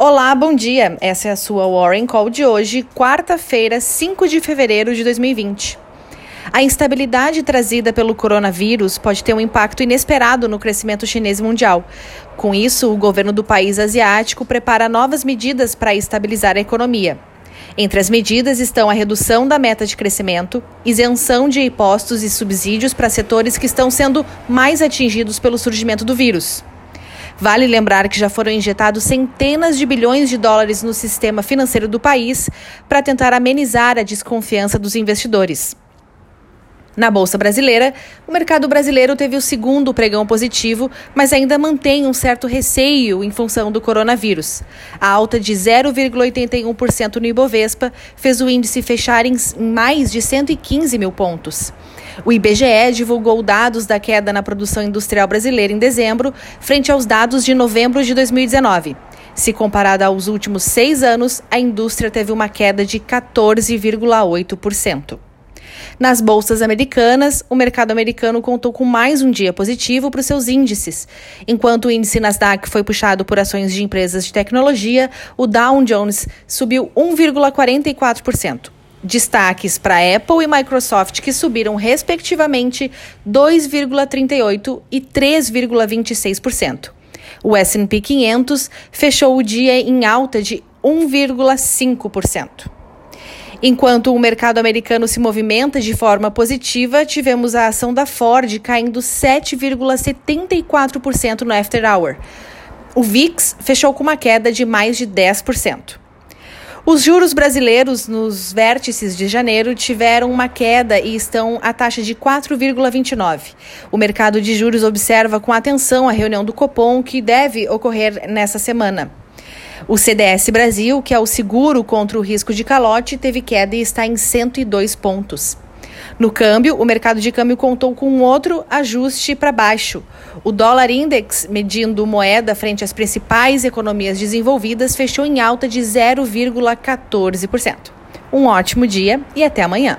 Olá, bom dia. Essa é a sua Warren Call de hoje, quarta-feira, 5 de fevereiro de 2020. A instabilidade trazida pelo coronavírus pode ter um impacto inesperado no crescimento chinês mundial. Com isso, o governo do país asiático prepara novas medidas para estabilizar a economia. Entre as medidas estão a redução da meta de crescimento, isenção de impostos e subsídios para setores que estão sendo mais atingidos pelo surgimento do vírus. Vale lembrar que já foram injetados centenas de bilhões de dólares no sistema financeiro do país para tentar amenizar a desconfiança dos investidores. Na Bolsa Brasileira, o mercado brasileiro teve o segundo pregão positivo, mas ainda mantém um certo receio em função do coronavírus. A alta de 0,81% no Ibovespa fez o índice fechar em mais de 115 mil pontos. O IBGE divulgou dados da queda na produção industrial brasileira em dezembro, frente aos dados de novembro de 2019. Se comparada aos últimos seis anos, a indústria teve uma queda de 14,8%. Nas bolsas americanas, o mercado americano contou com mais um dia positivo para os seus índices. Enquanto o índice Nasdaq foi puxado por ações de empresas de tecnologia, o Dow Jones subiu 1,44%. Destaques para Apple e Microsoft, que subiram respectivamente 2,38% e 3,26%. O SP 500 fechou o dia em alta de 1,5%. Enquanto o mercado americano se movimenta de forma positiva, tivemos a ação da Ford caindo 7,74% no after hour. O VIX fechou com uma queda de mais de 10%. Os juros brasileiros nos vértices de janeiro tiveram uma queda e estão à taxa de 4,29. O mercado de juros observa com atenção a reunião do Copom, que deve ocorrer nessa semana. O CDS Brasil, que é o seguro contra o risco de calote, teve queda e está em 102 pontos. No câmbio, o mercado de câmbio contou com outro ajuste para baixo. O dólar index, medindo moeda frente às principais economias desenvolvidas, fechou em alta de 0,14%. Um ótimo dia e até amanhã.